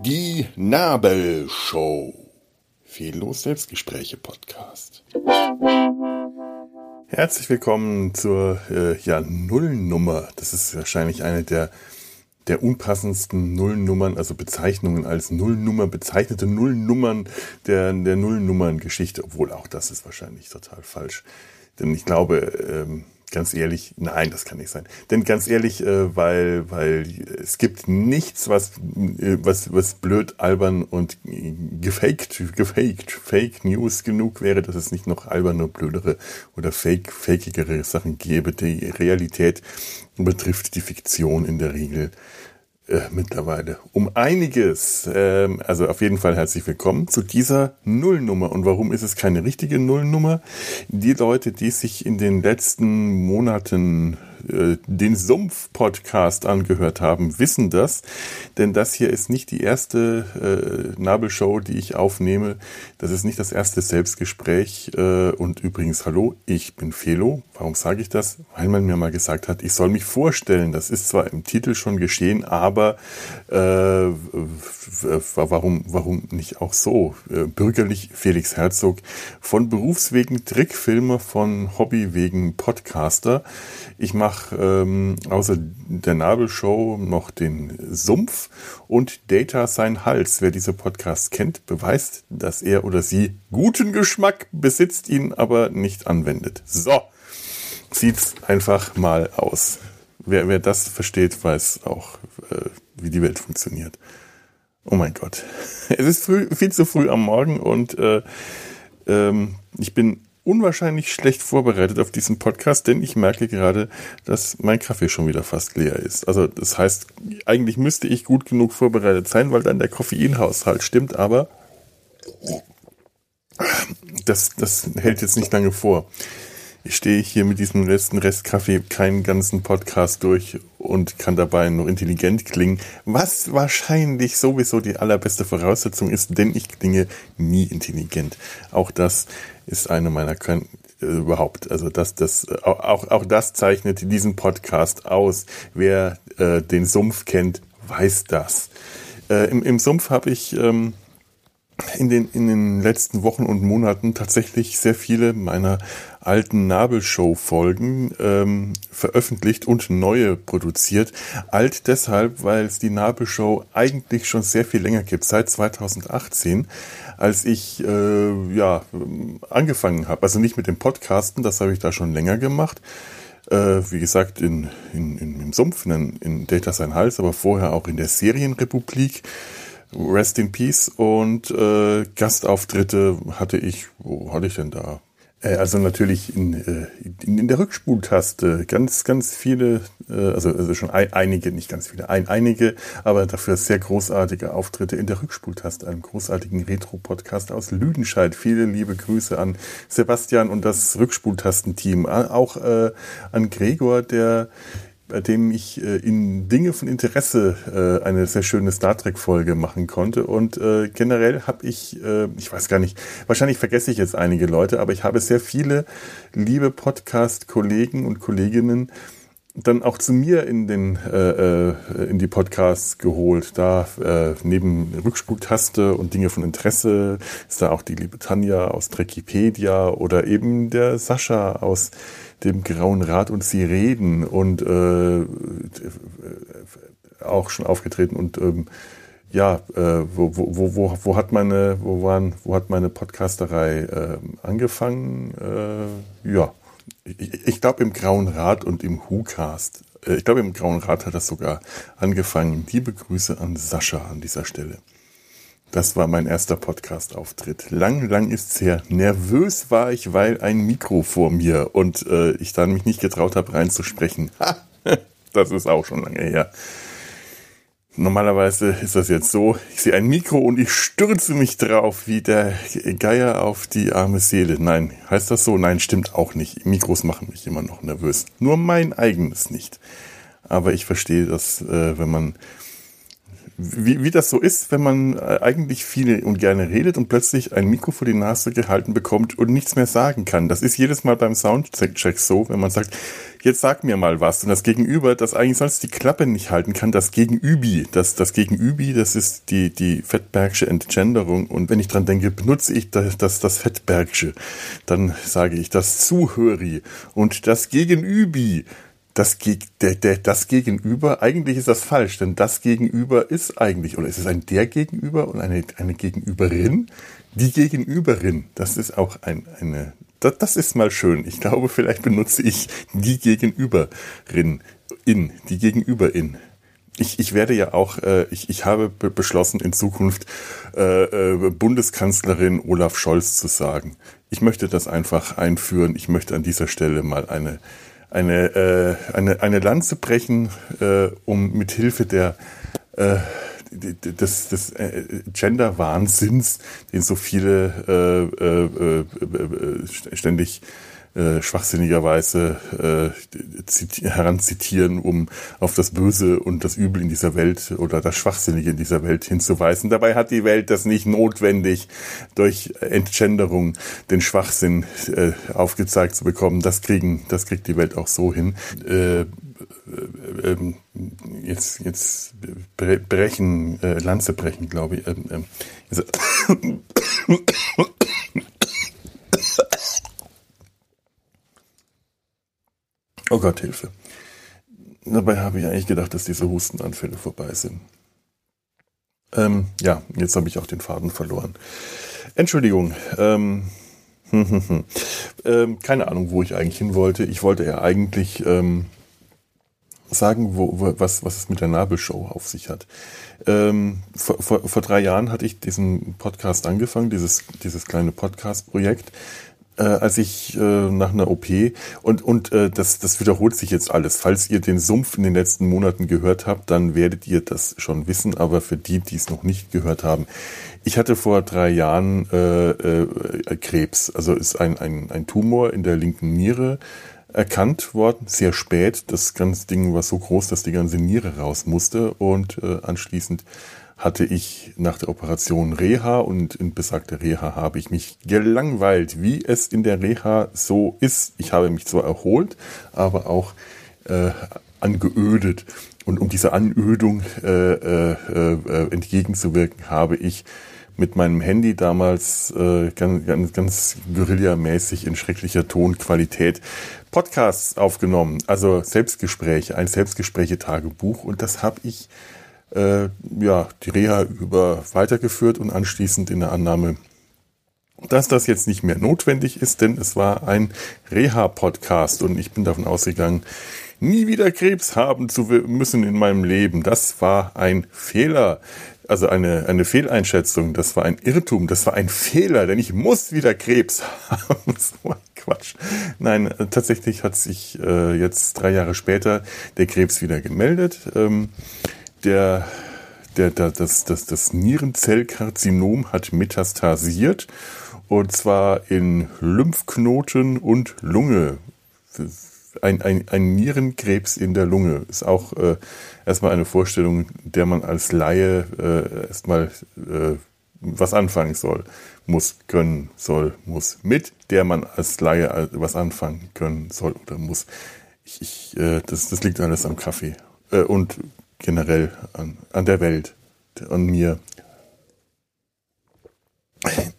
Die Nabelshow. Fehllos Selbstgespräche Podcast. Herzlich willkommen zur äh, ja, Nullnummer. Das ist wahrscheinlich eine der, der unpassendsten Nullnummern, also Bezeichnungen als Nullnummer, bezeichnete Nullnummern der, der Nullnummern-Geschichte, obwohl auch das ist wahrscheinlich total falsch. Denn ich glaube, ähm, Ganz ehrlich, nein, das kann nicht sein. Denn ganz ehrlich, äh, weil, weil es gibt nichts, was, äh, was, was blöd, albern und gefaked, gefaked, Fake News genug wäre, dass es nicht noch alberne, blödere oder fake, fakigere Sachen gäbe. Die Realität betrifft die Fiktion in der Regel äh, mittlerweile um einiges. Ähm, also auf jeden Fall herzlich willkommen zu dieser Nullnummer. Und warum ist es keine richtige Nullnummer? Die Leute, die sich in den letzten Monaten äh, den Sumpf-Podcast angehört haben, wissen das. Denn das hier ist nicht die erste äh, Nabelshow, die ich aufnehme. Das ist nicht das erste Selbstgespräch. Äh, und übrigens, hallo, ich bin Felo. Warum sage ich das? Weil man mir mal gesagt hat, ich soll mich vorstellen. Das ist zwar im Titel schon geschehen, aber äh, warum, warum nicht auch so? Äh, bürgerlich Felix Herzog von Berufswegen Trickfilmer, von Hobby wegen Podcaster. Ich mache ähm, außer der Nabelshow noch den Sumpf und Data sein Hals. Wer diese Podcasts kennt, beweist, dass er oder sie guten Geschmack besitzt, ihn aber nicht anwendet. So sieht's einfach mal aus. Wer, wer das versteht, weiß auch, äh, wie die Welt funktioniert. Oh mein Gott. Es ist früh, viel zu früh am Morgen und äh, ähm, ich bin unwahrscheinlich schlecht vorbereitet auf diesen Podcast, denn ich merke gerade, dass mein Kaffee schon wieder fast leer ist. Also das heißt, eigentlich müsste ich gut genug vorbereitet sein, weil dann der Koffeinhaushalt stimmt, aber das, das hält jetzt nicht lange vor. Ich stehe hier mit diesem letzten Rest Kaffee keinen ganzen Podcast durch und kann dabei noch intelligent klingen, was wahrscheinlich sowieso die allerbeste Voraussetzung ist, denn ich klinge nie intelligent. Auch das ist eine meiner Kön äh, überhaupt. Also das, das auch auch das zeichnet diesen Podcast aus. Wer äh, den Sumpf kennt, weiß das. Äh, im, Im Sumpf habe ich ähm, in den, in den letzten Wochen und Monaten tatsächlich sehr viele meiner alten Nabelshow-Folgen ähm, veröffentlicht und neue produziert. Alt deshalb, weil es die Nabelshow eigentlich schon sehr viel länger gibt, seit 2018, als ich äh, ja angefangen habe. Also nicht mit dem Podcasten, das habe ich da schon länger gemacht. Äh, wie gesagt, in, in, in, im Sumpf, in, in Data Sein Hals, aber vorher auch in der Serienrepublik. Rest in Peace und äh, Gastauftritte hatte ich, wo hatte ich denn da? Äh, also natürlich in, äh, in, in der Rückspultaste ganz, ganz viele, äh, also, also schon ein, einige, nicht ganz viele, ein, einige, aber dafür sehr großartige Auftritte in der Rückspultaste, einem großartigen Retro-Podcast aus Lüdenscheid. Viele liebe Grüße an Sebastian und das Rückspultastenteam, auch äh, an Gregor, der bei dem ich äh, in Dinge von Interesse äh, eine sehr schöne Star Trek-Folge machen konnte. Und äh, generell habe ich, äh, ich weiß gar nicht, wahrscheinlich vergesse ich jetzt einige Leute, aber ich habe sehr viele liebe Podcast-Kollegen und Kolleginnen dann auch zu mir in den äh, äh, in die Podcasts geholt. Da äh, neben Rückspultaste und Dinge von Interesse ist da auch die liebe Tanja aus Trekipedia oder eben der Sascha aus dem Grauen Rad und Sie reden und äh, auch schon aufgetreten und ähm, ja, äh, wo, wo, wo, wo hat meine, wo waren, wo hat meine Podcasterei äh, angefangen? Äh, ja, ich, ich glaube im Grauen Rad und im WhoCast. Äh, ich glaube im Grauen Rad hat das sogar angefangen. Liebe Grüße an Sascha an dieser Stelle. Das war mein erster Podcast-Auftritt. Lang, lang ist's her. Nervös war ich, weil ein Mikro vor mir und äh, ich dann mich nicht getraut habe, reinzusprechen. Ha, das ist auch schon lange her. Normalerweise ist das jetzt so, ich sehe ein Mikro und ich stürze mich drauf wie der Geier auf die arme Seele. Nein, heißt das so? Nein, stimmt auch nicht. Mikros machen mich immer noch nervös. Nur mein eigenes nicht. Aber ich verstehe das, äh, wenn man wie, wie das so ist, wenn man äh, eigentlich viel und gerne redet und plötzlich ein Mikro vor die Nase gehalten bekommt und nichts mehr sagen kann. Das ist jedes Mal beim Soundcheck so, wenn man sagt, jetzt sag mir mal was. Und das Gegenüber, das eigentlich sonst die Klappe nicht halten kann, das Gegenübi, das, das Gegenübi, das ist die, die Fettbergsche Entgenderung. Und wenn ich dran denke, benutze ich das, das, das Fettbergsche, dann sage ich das Zuhöri und das Gegenübi das, der, der, das Gegenüber, eigentlich ist das falsch, denn das Gegenüber ist eigentlich, oder ist es ein der Gegenüber und eine, eine Gegenüberin? Die Gegenüberin, das ist auch ein, eine, das, das ist mal schön. Ich glaube, vielleicht benutze ich die Gegenüberin, in, die Gegenüberin. Ich, ich werde ja auch, äh, ich, ich habe beschlossen, in Zukunft äh, äh, Bundeskanzlerin Olaf Scholz zu sagen. Ich möchte das einfach einführen. Ich möchte an dieser Stelle mal eine eine, äh, eine, eine Lanze brechen, äh, um mit Hilfe der äh, des, des äh, Gender-Wahnsinns, den so viele äh, äh, äh, ständig äh, schwachsinnigerweise äh, heranzitieren, um auf das Böse und das Übel in dieser Welt oder das Schwachsinnige in dieser Welt hinzuweisen. Dabei hat die Welt das nicht notwendig, durch Entgenderung den Schwachsinn äh, aufgezeigt zu bekommen. Das kriegen, das kriegt die Welt auch so hin. Äh, äh, ähm, jetzt, jetzt brechen, äh, Lanze brechen, glaube ich. Ähm, ähm, Oh Gott, Hilfe. Dabei habe ich eigentlich gedacht, dass diese Hustenanfälle vorbei sind. Ähm, ja, jetzt habe ich auch den Faden verloren. Entschuldigung. Ähm, ähm, keine Ahnung, wo ich eigentlich hin wollte. Ich wollte ja eigentlich ähm, sagen, wo, wo, was, was es mit der Nabelshow auf sich hat. Ähm, vor, vor, vor drei Jahren hatte ich diesen Podcast angefangen, dieses, dieses kleine Podcast-Projekt äh, als ich äh, nach einer OP und und äh, das das wiederholt sich jetzt alles. Falls ihr den Sumpf in den letzten Monaten gehört habt, dann werdet ihr das schon wissen. Aber für die, die es noch nicht gehört haben, ich hatte vor drei Jahren äh, äh, Krebs. Also ist ein ein ein Tumor in der linken Niere erkannt worden, sehr spät. Das ganze Ding war so groß, dass die ganze Niere raus musste und äh, anschließend hatte ich nach der Operation Reha und in besagter Reha habe ich mich gelangweilt, wie es in der Reha so ist. Ich habe mich zwar erholt, aber auch äh, angeödet. Und um dieser Anödung äh, äh, äh, entgegenzuwirken, habe ich mit meinem Handy damals äh, ganz, ganz, ganz guerillamäßig in schrecklicher Tonqualität Podcasts aufgenommen, also Selbstgespräche, ein Selbstgespräche-Tagebuch und das habe ich äh, ja, die Reha über weitergeführt und anschließend in der Annahme, dass das jetzt nicht mehr notwendig ist, denn es war ein Reha-Podcast und ich bin davon ausgegangen, nie wieder Krebs haben zu müssen in meinem Leben. Das war ein Fehler, also eine, eine Fehleinschätzung, das war ein Irrtum, das war ein Fehler, denn ich muss wieder Krebs haben. so ein Quatsch. Nein, tatsächlich hat sich äh, jetzt drei Jahre später der Krebs wieder gemeldet. Ähm, der, der, der, das, das, das Nierenzellkarzinom hat metastasiert und zwar in Lymphknoten und Lunge. Ein, ein, ein Nierenkrebs in der Lunge ist auch äh, erstmal eine Vorstellung, der man als Laie äh, erstmal äh, was anfangen soll, muss, können, soll, muss, mit der man als Laie was anfangen können soll oder muss. Ich, ich, äh, das, das liegt alles am Kaffee. Äh, und generell an, an der Welt, an mir.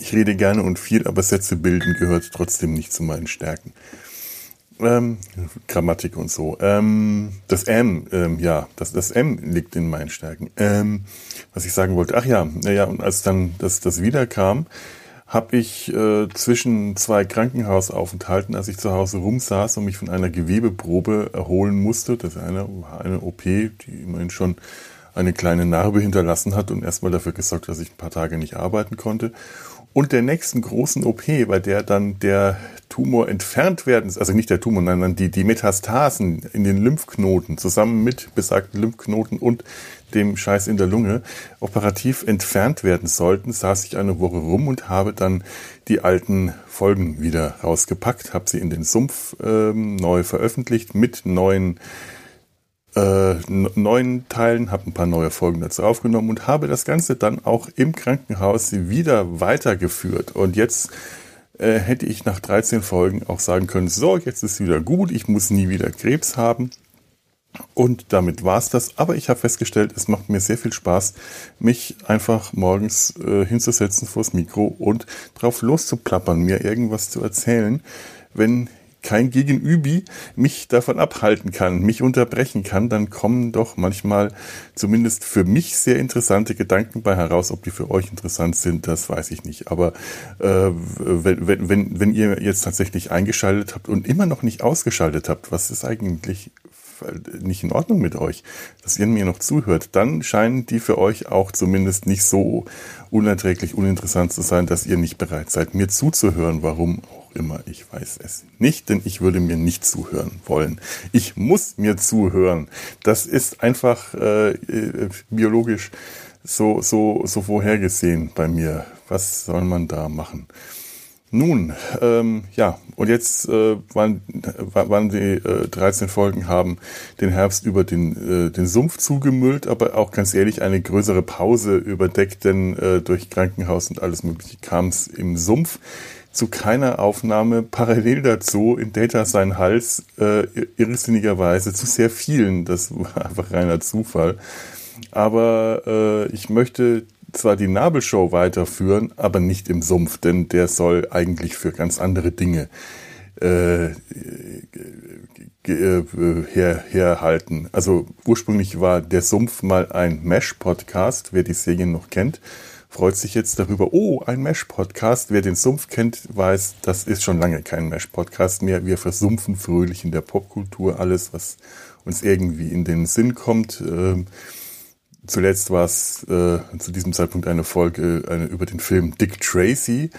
Ich rede gerne und viel, aber Sätze bilden gehört trotzdem nicht zu meinen Stärken. Ähm, Grammatik und so. Ähm, das M, ähm, ja, das, das M liegt in meinen Stärken. Ähm, was ich sagen wollte, ach ja, naja, und als dann das, das wiederkam, habe ich äh, zwischen zwei Krankenhausaufenthalten, als ich zu Hause rumsaß und mich von einer Gewebeprobe erholen musste, das eine, eine OP, die immerhin schon eine kleine Narbe hinterlassen hat und erstmal dafür gesorgt, dass ich ein paar Tage nicht arbeiten konnte. Und der nächsten großen OP, bei der dann der Tumor entfernt werden, also nicht der Tumor, sondern die, die Metastasen in den Lymphknoten zusammen mit besagten Lymphknoten und dem Scheiß in der Lunge operativ entfernt werden sollten, saß ich eine Woche rum und habe dann die alten Folgen wieder rausgepackt, habe sie in den Sumpf ähm, neu veröffentlicht mit neuen äh, neuen Teilen, habe ein paar neue Folgen dazu aufgenommen und habe das Ganze dann auch im Krankenhaus wieder weitergeführt. Und jetzt äh, hätte ich nach 13 Folgen auch sagen können, so, jetzt ist wieder gut, ich muss nie wieder Krebs haben. Und damit war's das. Aber ich habe festgestellt, es macht mir sehr viel Spaß, mich einfach morgens äh, hinzusetzen vors Mikro und drauf loszuplappern, mir irgendwas zu erzählen, wenn kein Gegenübi mich davon abhalten kann, mich unterbrechen kann, dann kommen doch manchmal zumindest für mich sehr interessante Gedanken bei heraus. Ob die für euch interessant sind, das weiß ich nicht. Aber äh, wenn, wenn, wenn, wenn ihr jetzt tatsächlich eingeschaltet habt und immer noch nicht ausgeschaltet habt, was ist eigentlich nicht in Ordnung mit euch, dass ihr mir noch zuhört, dann scheinen die für euch auch zumindest nicht so unerträglich uninteressant zu sein, dass ihr nicht bereit seid, mir zuzuhören. Warum immer. Ich weiß es nicht, denn ich würde mir nicht zuhören wollen. Ich muss mir zuhören. Das ist einfach äh, äh, biologisch so, so, so vorhergesehen bei mir. Was soll man da machen? Nun, ähm, ja, und jetzt äh, waren, waren die äh, 13 Folgen haben den Herbst über den, äh, den Sumpf zugemüllt, aber auch ganz ehrlich eine größere Pause überdeckt, denn äh, durch Krankenhaus und alles mögliche kam es im Sumpf zu keiner Aufnahme parallel dazu in Data sein Hals äh, irrsinnigerweise zu sehr vielen. Das war einfach reiner Zufall. Aber äh, ich möchte zwar die Nabelshow weiterführen, aber nicht im Sumpf, denn der soll eigentlich für ganz andere Dinge äh, her, herhalten. Also ursprünglich war der Sumpf mal ein Mesh-Podcast, wer die Serien noch kennt freut sich jetzt darüber, oh, ein Mesh-Podcast. Wer den Sumpf kennt, weiß, das ist schon lange kein Mesh-Podcast mehr. Wir versumpfen fröhlich in der Popkultur alles, was uns irgendwie in den Sinn kommt. Ähm, zuletzt war es äh, zu diesem Zeitpunkt eine Folge eine, über den Film Dick Tracy.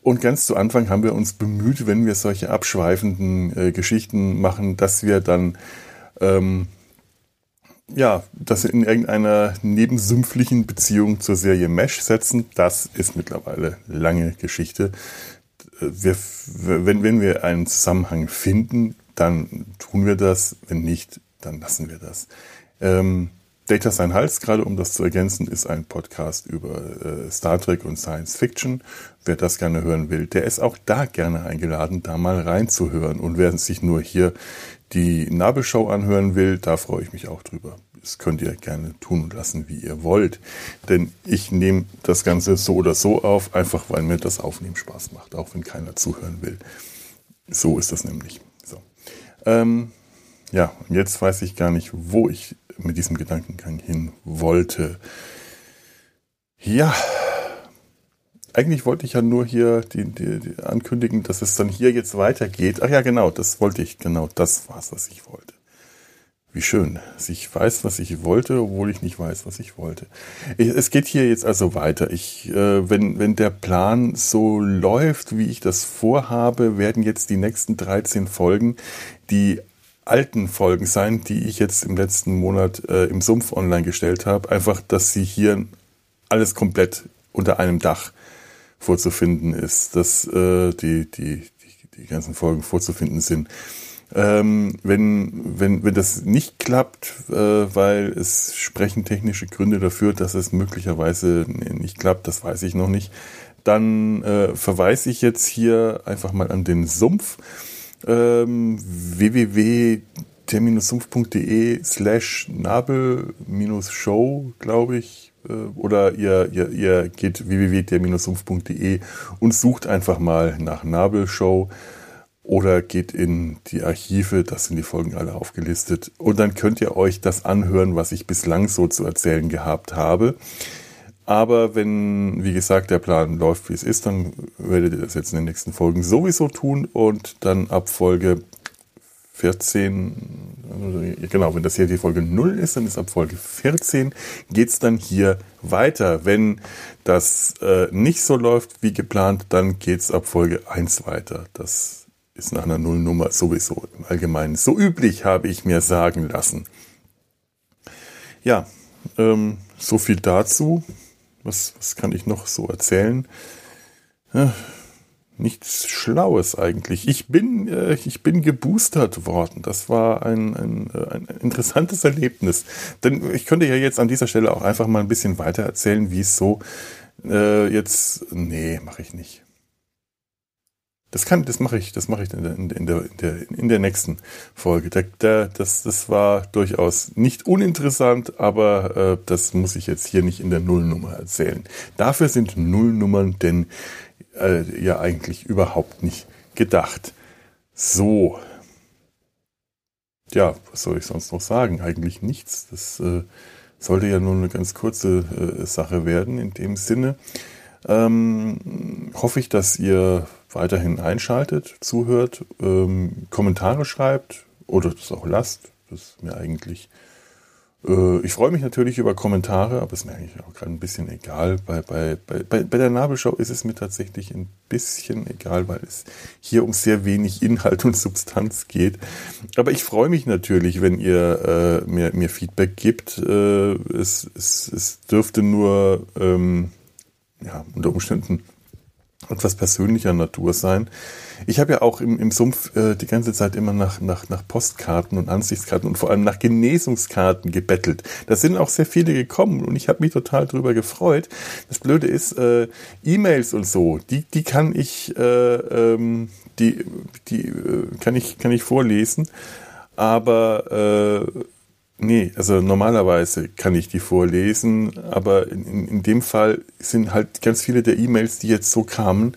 Und ganz zu Anfang haben wir uns bemüht, wenn wir solche abschweifenden äh, Geschichten machen, dass wir dann ähm, ja, das in irgendeiner nebensümpflichen Beziehung zur Serie Mesh setzen, das ist mittlerweile lange Geschichte. Wir, wenn, wenn wir einen Zusammenhang finden, dann tun wir das. Wenn nicht, dann lassen wir das. Ähm, Data Sein Hals, gerade um das zu ergänzen, ist ein Podcast über äh, Star Trek und Science Fiction. Wer das gerne hören will, der ist auch da gerne eingeladen, da mal reinzuhören. Und wer sich nur hier die Nabelshow anhören will, da freue ich mich auch drüber. Das könnt ihr gerne tun und lassen, wie ihr wollt. Denn ich nehme das Ganze so oder so auf, einfach weil mir das Aufnehmen Spaß macht, auch wenn keiner zuhören will. So ist das nämlich. So. Ähm, ja, und jetzt weiß ich gar nicht, wo ich mit diesem Gedankengang hin wollte. Ja, eigentlich wollte ich ja nur hier die, die, die ankündigen, dass es dann hier jetzt weitergeht. Ach ja, genau, das wollte ich. Genau, das war's, was ich wollte. Wie schön. Ich weiß, was ich wollte, obwohl ich nicht weiß, was ich wollte. es geht hier jetzt also weiter. Ich, äh, wenn, wenn der Plan so läuft, wie ich das vorhabe, werden jetzt die nächsten 13 Folgen die alten Folgen sein, die ich jetzt im letzten Monat äh, im Sumpf online gestellt habe. Einfach, dass sie hier alles komplett unter einem Dach vorzufinden ist, dass äh, die, die, die, die ganzen Folgen vorzufinden sind. Ähm, wenn, wenn, wenn das nicht klappt, äh, weil es sprechen technische Gründe dafür, dass es möglicherweise nicht klappt, das weiß ich noch nicht, dann äh, verweise ich jetzt hier einfach mal an den Sumpf ähm, www.der-sumpf.de slash nabel-show, glaube ich, oder ihr, ihr, ihr geht www.der-sumpf.de und sucht einfach mal nach Nabelshow oder geht in die Archive, das sind die Folgen alle aufgelistet und dann könnt ihr euch das anhören, was ich bislang so zu erzählen gehabt habe. Aber wenn, wie gesagt, der Plan läuft, wie es ist, dann werdet ihr das jetzt in den nächsten Folgen sowieso tun und dann ab Folge 14, genau, wenn das hier die Folge 0 ist, dann ist ab Folge 14 geht's dann hier weiter. Wenn das äh, nicht so läuft wie geplant, dann geht's ab Folge 1 weiter. Das ist nach einer Nullnummer sowieso im Allgemeinen so üblich, habe ich mir sagen lassen. Ja, ähm, so viel dazu. Was, was kann ich noch so erzählen? Ja, nichts Schlaues eigentlich. Ich bin, äh, ich bin geboostert worden. Das war ein, ein, äh, ein interessantes Erlebnis. Denn ich könnte ja jetzt an dieser Stelle auch einfach mal ein bisschen weiter erzählen, wie es so äh, jetzt. Nee, mache ich nicht. Das kann, das mache ich, das mache ich in der, in der, in der, in der nächsten Folge. Der, der, das, das war durchaus nicht uninteressant, aber äh, das muss ich jetzt hier nicht in der Nullnummer erzählen. Dafür sind Nullnummern denn äh, ja eigentlich überhaupt nicht gedacht. So. Ja, was soll ich sonst noch sagen? Eigentlich nichts. Das äh, sollte ja nur eine ganz kurze äh, Sache werden. In dem Sinne ähm, hoffe ich, dass ihr weiterhin einschaltet, zuhört, ähm, Kommentare schreibt oder das auch lasst. Das ist mir eigentlich. Äh, ich freue mich natürlich über Kommentare, aber es ist mir eigentlich auch gerade ein bisschen egal. Bei, bei, bei, bei der Nabelschau ist es mir tatsächlich ein bisschen egal, weil es hier um sehr wenig Inhalt und Substanz geht. Aber ich freue mich natürlich, wenn ihr äh, mir, mir Feedback gibt. Äh, es, es, es dürfte nur ähm, ja, unter Umständen etwas persönlicher Natur sein. Ich habe ja auch im, im Sumpf äh, die ganze Zeit immer nach, nach, nach Postkarten und Ansichtskarten und vor allem nach Genesungskarten gebettelt. Da sind auch sehr viele gekommen und ich habe mich total drüber gefreut. Das Blöde ist, äh, E-Mails und so, die, die kann ich, äh, ähm, die, die äh, kann ich, kann ich vorlesen. Aber äh, Nee, also normalerweise kann ich die vorlesen, aber in, in dem Fall sind halt ganz viele der E-Mails, die jetzt so kamen,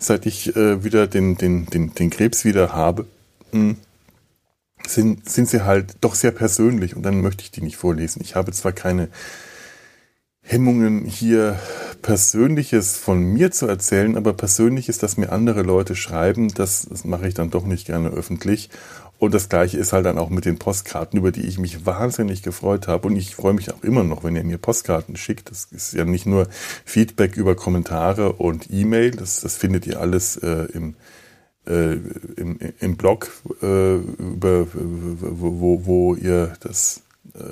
seit ich äh, wieder den, den, den, den Krebs wieder habe, mh, hm, sind, sind sie halt doch sehr persönlich und dann möchte ich die nicht vorlesen. Ich habe zwar keine Hemmungen, hier Persönliches von mir zu erzählen, aber Persönliches, dass mir andere Leute schreiben, das, das mache ich dann doch nicht gerne öffentlich. Und das gleiche ist halt dann auch mit den Postkarten, über die ich mich wahnsinnig gefreut habe. Und ich freue mich auch immer noch, wenn ihr mir Postkarten schickt. Das ist ja nicht nur Feedback über Kommentare und E-Mail, das, das findet ihr alles äh, im, äh, im, im Blog, äh, über, wo, wo ihr das, äh,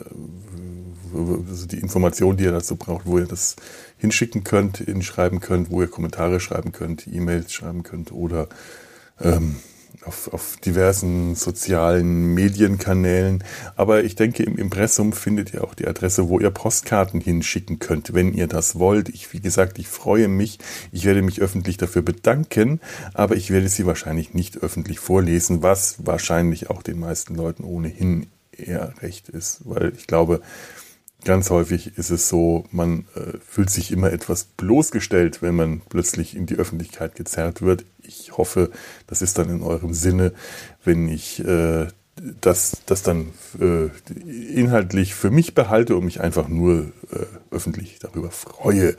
also die Informationen, die ihr dazu braucht, wo ihr das hinschicken könnt, hinschreiben könnt, wo ihr Kommentare schreiben könnt, E-Mails schreiben könnt oder ähm, auf, auf diversen sozialen Medienkanälen. Aber ich denke, im Impressum findet ihr auch die Adresse, wo ihr Postkarten hinschicken könnt, wenn ihr das wollt. Ich, wie gesagt, ich freue mich. Ich werde mich öffentlich dafür bedanken, aber ich werde sie wahrscheinlich nicht öffentlich vorlesen, was wahrscheinlich auch den meisten Leuten ohnehin eher recht ist, weil ich glaube, Ganz häufig ist es so, man äh, fühlt sich immer etwas bloßgestellt, wenn man plötzlich in die Öffentlichkeit gezerrt wird. Ich hoffe, das ist dann in eurem Sinne, wenn ich äh, das, das dann äh, inhaltlich für mich behalte und mich einfach nur äh, öffentlich darüber freue,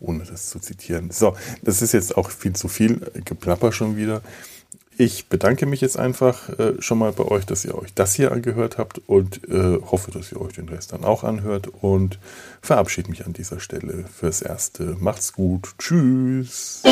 ohne das zu zitieren. So, das ist jetzt auch viel zu viel Geplapper schon wieder. Ich bedanke mich jetzt einfach äh, schon mal bei euch, dass ihr euch das hier angehört habt und äh, hoffe, dass ihr euch den Rest dann auch anhört und verabschiede mich an dieser Stelle fürs Erste. Macht's gut. Tschüss.